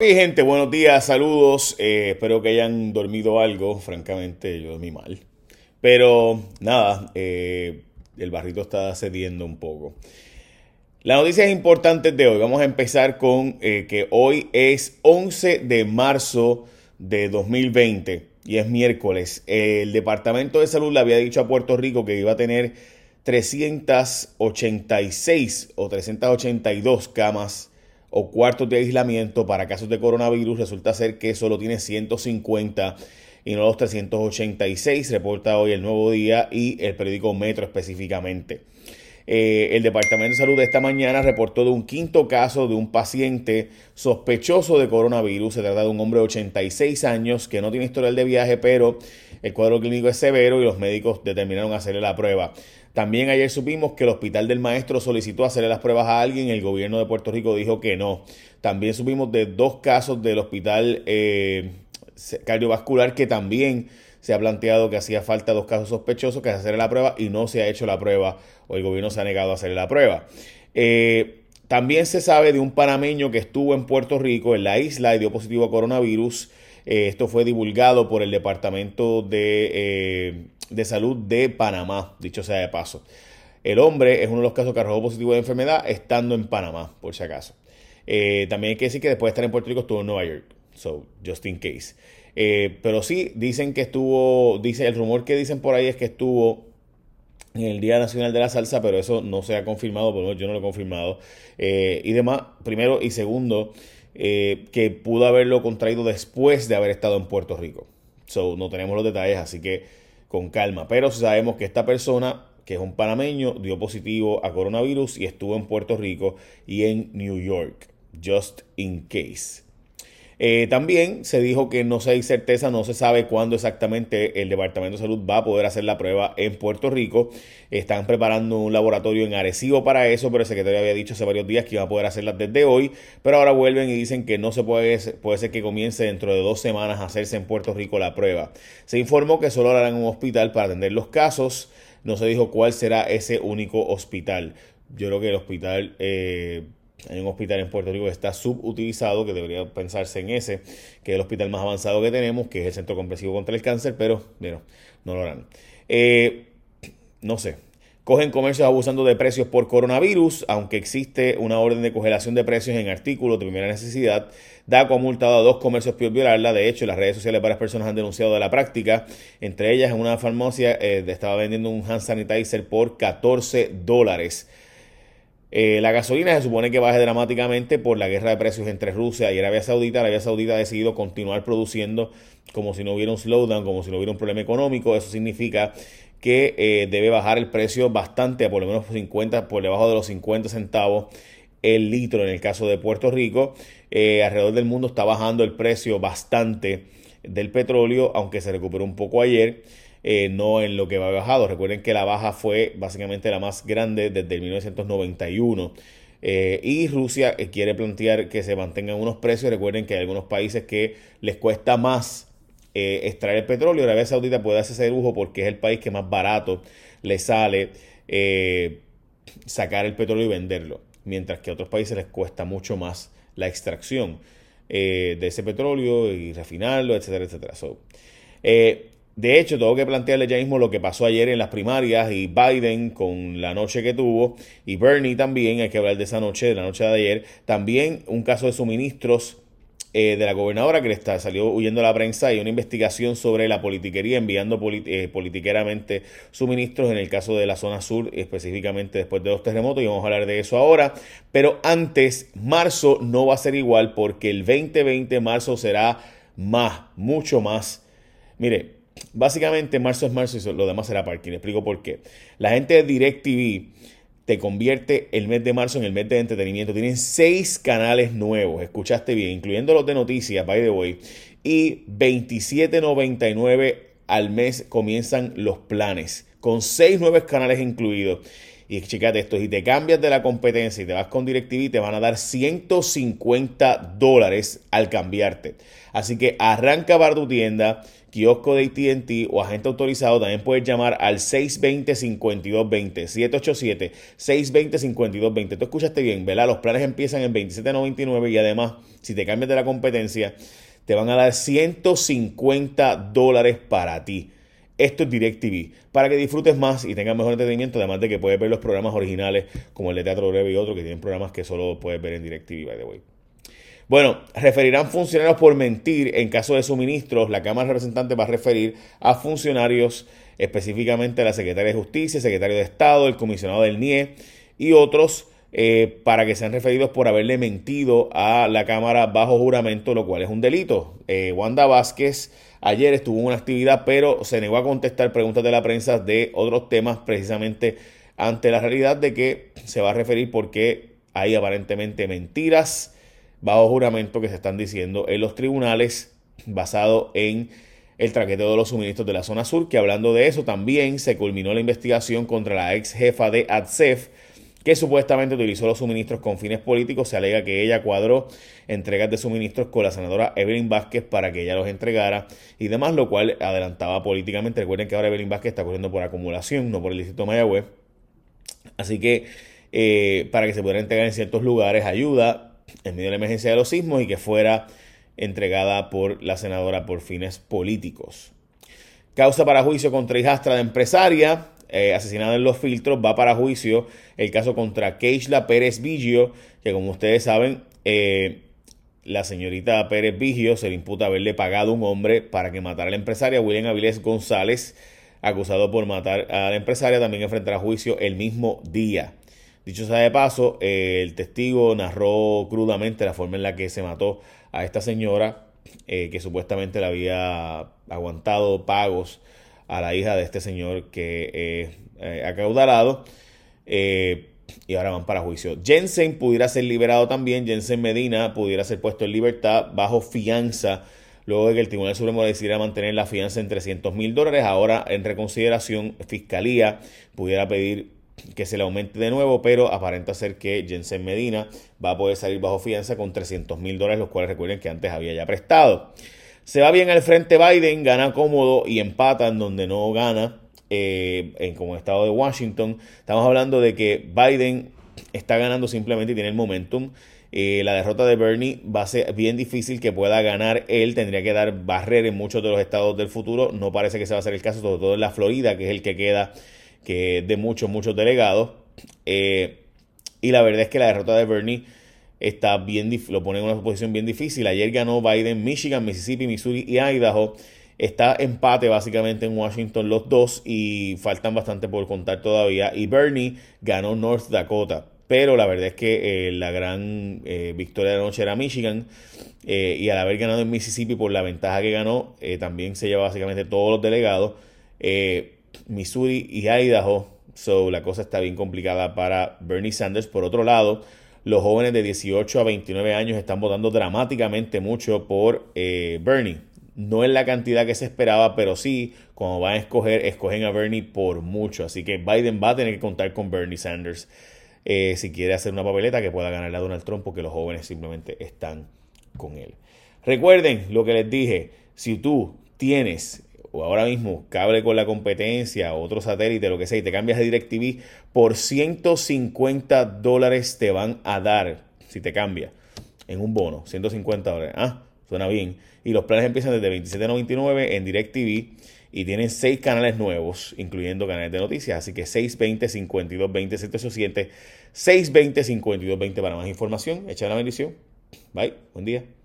Hey gente, buenos días, saludos. Eh, espero que hayan dormido algo. Francamente, yo dormí mal. Pero nada, eh, el barrito está cediendo un poco. Las noticias importantes de hoy. Vamos a empezar con eh, que hoy es 11 de marzo de 2020 y es miércoles. El Departamento de Salud le había dicho a Puerto Rico que iba a tener 386 o 382 camas o cuartos de aislamiento para casos de coronavirus, resulta ser que solo tiene 150 y no los 386, reporta hoy el Nuevo Día y el periódico Metro específicamente. Eh, el Departamento de Salud de esta mañana reportó de un quinto caso de un paciente sospechoso de coronavirus. Se trata de un hombre de 86 años que no tiene historial de viaje, pero el cuadro clínico es severo y los médicos determinaron hacerle la prueba. También ayer supimos que el Hospital del Maestro solicitó hacerle las pruebas a alguien, el gobierno de Puerto Rico dijo que no. También supimos de dos casos del Hospital eh, Cardiovascular que también se ha planteado que hacía falta dos casos sospechosos que hacerle la prueba y no se ha hecho la prueba o el gobierno se ha negado a hacerle la prueba. Eh, también se sabe de un panameño que estuvo en Puerto Rico, en la isla, y dio positivo a coronavirus. Eh, esto fue divulgado por el Departamento de de Salud de Panamá, dicho sea de paso. El hombre es uno de los casos que arrojó positivo de enfermedad estando en Panamá, por si acaso. Eh, también hay que decir que después de estar en Puerto Rico estuvo en Nueva York, so just in case. Eh, pero sí, dicen que estuvo, dice, el rumor que dicen por ahí es que estuvo en el Día Nacional de la Salsa, pero eso no se ha confirmado, por lo menos yo no lo he confirmado. Eh, y demás, primero y segundo, que pudo haberlo contraído después de haber estado en Puerto Rico. So, no tenemos los detalles, así que con calma. Pero sabemos que esta persona, que es un panameño, dio positivo a coronavirus y estuvo en Puerto Rico y en New York, just in case. Eh, también se dijo que no se hay certeza, no se sabe cuándo exactamente el Departamento de Salud va a poder hacer la prueba en Puerto Rico. Están preparando un laboratorio en Arecibo para eso, pero el secretario había dicho hace varios días que iba a poder hacerla desde hoy, pero ahora vuelven y dicen que no se puede, puede ser que comience dentro de dos semanas a hacerse en Puerto Rico la prueba. Se informó que solo harán un hospital para atender los casos, no se dijo cuál será ese único hospital. Yo creo que el hospital... Eh, hay un hospital en Puerto Rico que está subutilizado, que debería pensarse en ese, que es el hospital más avanzado que tenemos, que es el Centro Comprensivo contra el Cáncer, pero bueno, no lo harán. Eh, no sé. Cogen comercios abusando de precios por coronavirus, aunque existe una orden de congelación de precios en artículos de primera necesidad. DACO ha multado a dos comercios por violarla. De hecho, las redes sociales varias personas han denunciado de la práctica. Entre ellas, en una farmacia eh, estaba vendiendo un hand sanitizer por 14 dólares. Eh, la gasolina se supone que baje dramáticamente por la guerra de precios entre Rusia y Arabia Saudita. Arabia Saudita ha decidido continuar produciendo como si no hubiera un slowdown, como si no hubiera un problema económico. Eso significa que eh, debe bajar el precio bastante, a por lo menos 50, por debajo de los 50 centavos el litro en el caso de Puerto Rico. Eh, alrededor del mundo está bajando el precio bastante del petróleo, aunque se recuperó un poco ayer. Eh, no en lo que va bajado. Recuerden que la baja fue básicamente la más grande desde el 1991. Eh, y Rusia eh, quiere plantear que se mantengan unos precios. Recuerden que hay algunos países que les cuesta más extraer el petróleo. Arabia Saudita puede hacer ese lujo porque es el país que más barato le sale sacar el petróleo y venderlo. Mientras que a otros países les cuesta mucho más la extracción de ese petróleo y refinarlo, etcétera, etcétera. De hecho, tengo que plantearle ya mismo lo que pasó ayer en las primarias y Biden con la noche que tuvo y Bernie también, hay que hablar de esa noche, de la noche de ayer. También un caso de suministros eh, de la gobernadora que le está, salió huyendo a la prensa y una investigación sobre la politiquería enviando eh, politiqueramente suministros en el caso de la zona sur, específicamente después de los terremotos, y vamos a hablar de eso ahora. Pero antes, marzo no va a ser igual porque el 2020, marzo será más, mucho más. Mire, Básicamente, marzo es marzo y lo demás será parking. Explico por qué. La gente de DirecTV te convierte el mes de marzo en el mes de entretenimiento. Tienen seis canales nuevos, escuchaste bien, incluyendo los de noticias, by the way. Y 27.99 al mes comienzan los planes, con seis nuevos canales incluidos. Y checate esto, si te cambias de la competencia y te vas con DirecTV, te van a dar 150 dólares al cambiarte. Así que arranca para tu tienda, kiosco de ATT o agente autorizado. También puedes llamar al 620-5220, 787-620-5220. Tú escuchaste bien, ¿verdad? Los planes empiezan en 27.99 y además, si te cambias de la competencia, te van a dar 150 dólares para ti. Esto es DirecTV, para que disfrutes más y tengas mejor entretenimiento, además de que puedes ver los programas originales como el de Teatro Breve y otros que tienen programas que solo puedes ver en DirecTV, by the way. Bueno, referirán funcionarios por mentir en caso de suministros. La Cámara de Representantes va a referir a funcionarios, específicamente a la Secretaria de Justicia, Secretario de Estado, el comisionado del NIE y otros, eh, para que sean referidos por haberle mentido a la Cámara bajo juramento, lo cual es un delito. Eh, Wanda Vázquez Ayer estuvo en una actividad, pero se negó a contestar preguntas de la prensa de otros temas, precisamente ante la realidad de que se va a referir porque hay aparentemente mentiras bajo juramento que se están diciendo en los tribunales basado en el traqueteo de los suministros de la zona sur, que hablando de eso también se culminó la investigación contra la ex jefa de ADSEF, que supuestamente utilizó los suministros con fines políticos. Se alega que ella cuadró entregas de suministros con la senadora Evelyn Vázquez para que ella los entregara y demás, lo cual adelantaba políticamente. Recuerden que ahora Evelyn Vázquez está corriendo por acumulación, no por el distrito Mayagüez. Así que eh, para que se pudiera entregar en ciertos lugares ayuda en medio de la emergencia de los sismos y que fuera entregada por la senadora por fines políticos. Causa para juicio contra hijastra de empresaria. Eh, asesinada en los filtros, va para juicio el caso contra Keishla Pérez Vigio, que como ustedes saben, eh, la señorita Pérez Vigio se le imputa haberle pagado a un hombre para que matara a la empresaria William Avilés González, acusado por matar a la empresaria, también enfrentará juicio el mismo día. Dicho sea de paso, eh, el testigo narró crudamente la forma en la que se mató a esta señora, que supuestamente le había aguantado pagos a la hija de este señor que eh, acaudalado. Eh, y ahora van para juicio. Jensen pudiera ser liberado también. Jensen Medina pudiera ser puesto en libertad bajo fianza. Luego de que el Tribunal Supremo decidiera mantener la fianza en 300 mil dólares. Ahora, en reconsideración, Fiscalía pudiera pedir que se le aumente de nuevo, pero aparenta ser que Jensen Medina va a poder salir bajo fianza con 300 mil dólares, los cuales recuerden que antes había ya prestado. Se va bien al frente Biden, gana cómodo y empata en donde no gana, eh, en como estado de Washington. Estamos hablando de que Biden está ganando simplemente y tiene el momentum. Eh, la derrota de Bernie va a ser bien difícil que pueda ganar él. Tendría que dar barrera en muchos de los estados del futuro. No parece que se va a ser el caso, sobre todo en la Florida, que es el que queda que de muchos, muchos delegados. Eh, y la verdad es que la derrota de Bernie está bien, lo pone en una posición bien difícil. Ayer ganó Biden, Michigan, Mississippi, Missouri y Idaho. Está empate básicamente en Washington los dos y faltan bastante por contar todavía. Y Bernie ganó North Dakota. Pero la verdad es que eh, la gran eh, victoria de la noche era Michigan. Y al haber ganado en Mississippi por la ventaja que ganó, también se lleva básicamente todos los delegados. Missouri y Idaho. So la cosa está bien complicada para Bernie Sanders. Por otro lado, los jóvenes de 18 a 29 años están votando dramáticamente mucho por eh, Bernie. No es la cantidad que se esperaba, pero sí, cuando van a escoger, escogen a Bernie por mucho. Así que Biden va a tener que contar con Bernie Sanders eh, si quiere hacer una papeleta que pueda ganarle a Donald Trump, porque los jóvenes simplemente están con él. Recuerden lo que les dije, si tú tienes o ahora mismo cable con la competencia, otro satélite, lo que sea, y te cambias de DirecTV, por 150 dólares te van a dar, si te cambia, en un bono, 150 dólares. Ah, suena bien. Y los planes empiezan desde 27.99 en DirecTV y tienen 6 canales nuevos, incluyendo canales de noticias. Así que 620 5220 787 620 5220 para más información. Echa la bendición. Bye. Buen día.